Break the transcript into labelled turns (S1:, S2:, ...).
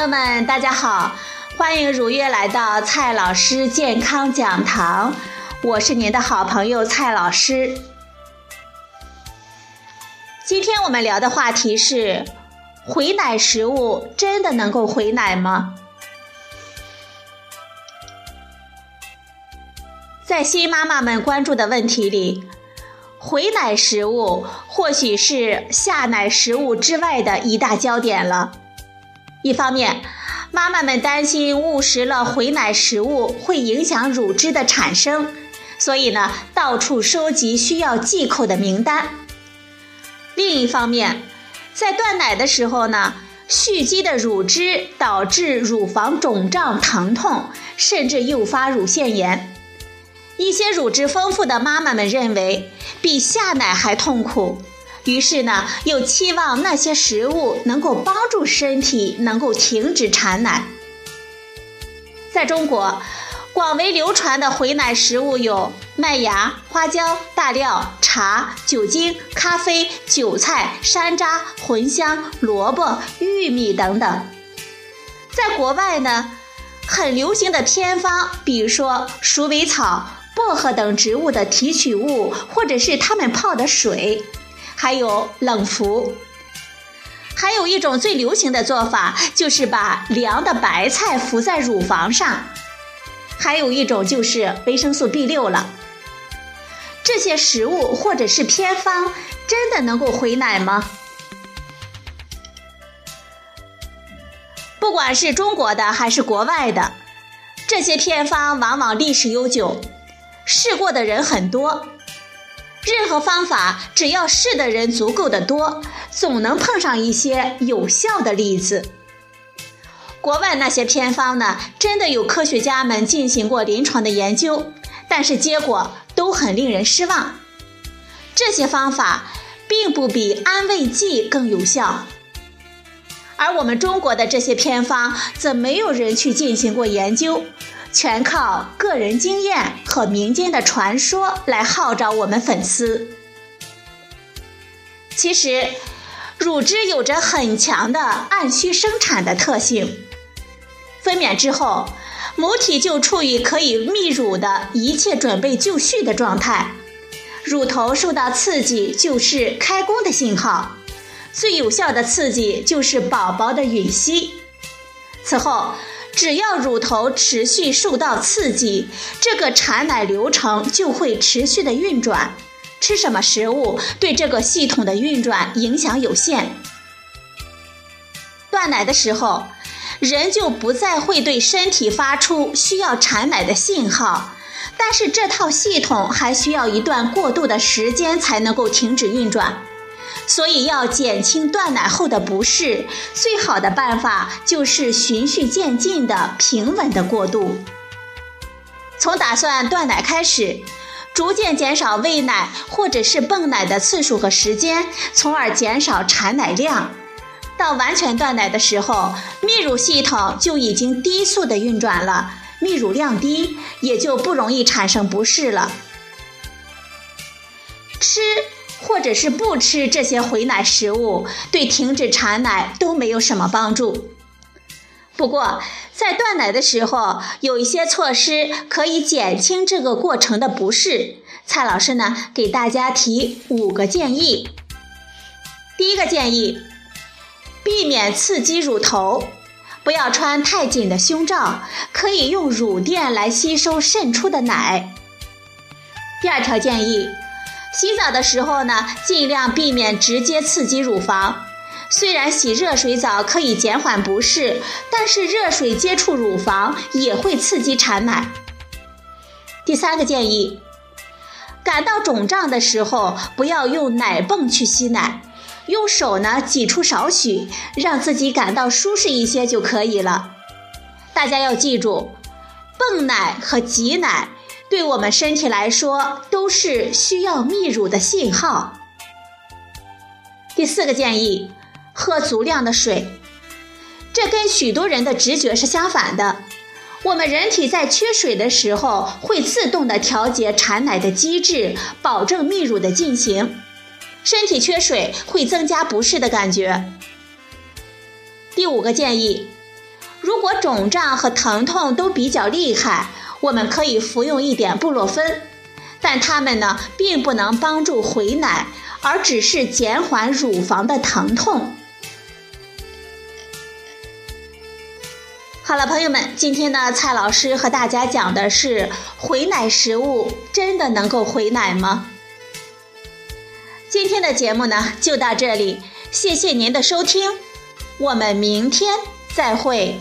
S1: 朋友们，大家好，欢迎如约来到蔡老师健康讲堂，我是您的好朋友蔡老师。今天我们聊的话题是：回奶食物真的能够回奶吗？在新妈妈们关注的问题里，回奶食物或许是下奶食物之外的一大焦点了。一方面，妈妈们担心误食了回奶食物会影响乳汁的产生，所以呢，到处收集需要忌口的名单。另一方面，在断奶的时候呢，蓄积的乳汁导致乳房肿胀、疼痛，甚至诱发乳腺炎。一些乳汁丰富的妈妈们认为，比下奶还痛苦。于是呢，又期望那些食物能够帮助身体能够停止产奶。在中国，广为流传的回奶食物有麦芽、花椒、大料、茶、酒精、咖啡、韭菜、山楂、茴香、萝卜、玉米等等。在国外呢，很流行的偏方，比如说鼠尾草、薄荷等植物的提取物，或者是它们泡的水。还有冷敷，还有一种最流行的做法，就是把凉的白菜敷在乳房上。还有一种就是维生素 B 六了。这些食物或者是偏方，真的能够回奶吗？不管是中国的还是国外的，这些偏方往往历史悠久，试过的人很多。任何方法，只要试的人足够的多，总能碰上一些有效的例子。国外那些偏方呢，真的有科学家们进行过临床的研究，但是结果都很令人失望。这些方法并不比安慰剂更有效，而我们中国的这些偏方，则没有人去进行过研究。全靠个人经验和民间的传说来号召我们粉丝。其实，乳汁有着很强的按需生产的特性。分娩之后，母体就处于可以泌乳的一切准备就绪的状态，乳头受到刺激就是开工的信号。最有效的刺激就是宝宝的吮吸。此后。只要乳头持续受到刺激，这个产奶流程就会持续的运转。吃什么食物对这个系统的运转影响有限。断奶的时候，人就不再会对身体发出需要产奶的信号，但是这套系统还需要一段过渡的时间才能够停止运转。所以要减轻断奶后的不适，最好的办法就是循序渐进的平稳的过渡。从打算断奶开始，逐渐减少喂奶或者是泵奶的次数和时间，从而减少产奶量。到完全断奶的时候，泌乳系统就已经低速的运转了，泌乳量低，也就不容易产生不适了。吃。或者是不吃这些回奶食物，对停止产奶都没有什么帮助。不过，在断奶的时候，有一些措施可以减轻这个过程的不适。蔡老师呢，给大家提五个建议。第一个建议，避免刺激乳头，不要穿太紧的胸罩，可以用乳垫来吸收渗出的奶。第二条建议。洗澡的时候呢，尽量避免直接刺激乳房。虽然洗热水澡可以减缓不适，但是热水接触乳房也会刺激产奶。第三个建议，感到肿胀的时候，不要用奶泵去吸奶，用手呢挤出少许，让自己感到舒适一些就可以了。大家要记住，泵奶和挤奶。对我们身体来说，都是需要泌乳的信号。第四个建议，喝足量的水。这跟许多人的直觉是相反的。我们人体在缺水的时候，会自动的调节产奶的机制，保证泌乳的进行。身体缺水会增加不适的感觉。第五个建议，如果肿胀和疼痛都比较厉害，我们可以服用一点布洛芬，但它们呢并不能帮助回奶，而只是减缓乳房的疼痛。好了，朋友们，今天呢，蔡老师和大家讲的是回奶食物真的能够回奶吗？今天的节目呢就到这里，谢谢您的收听，我们明天再会。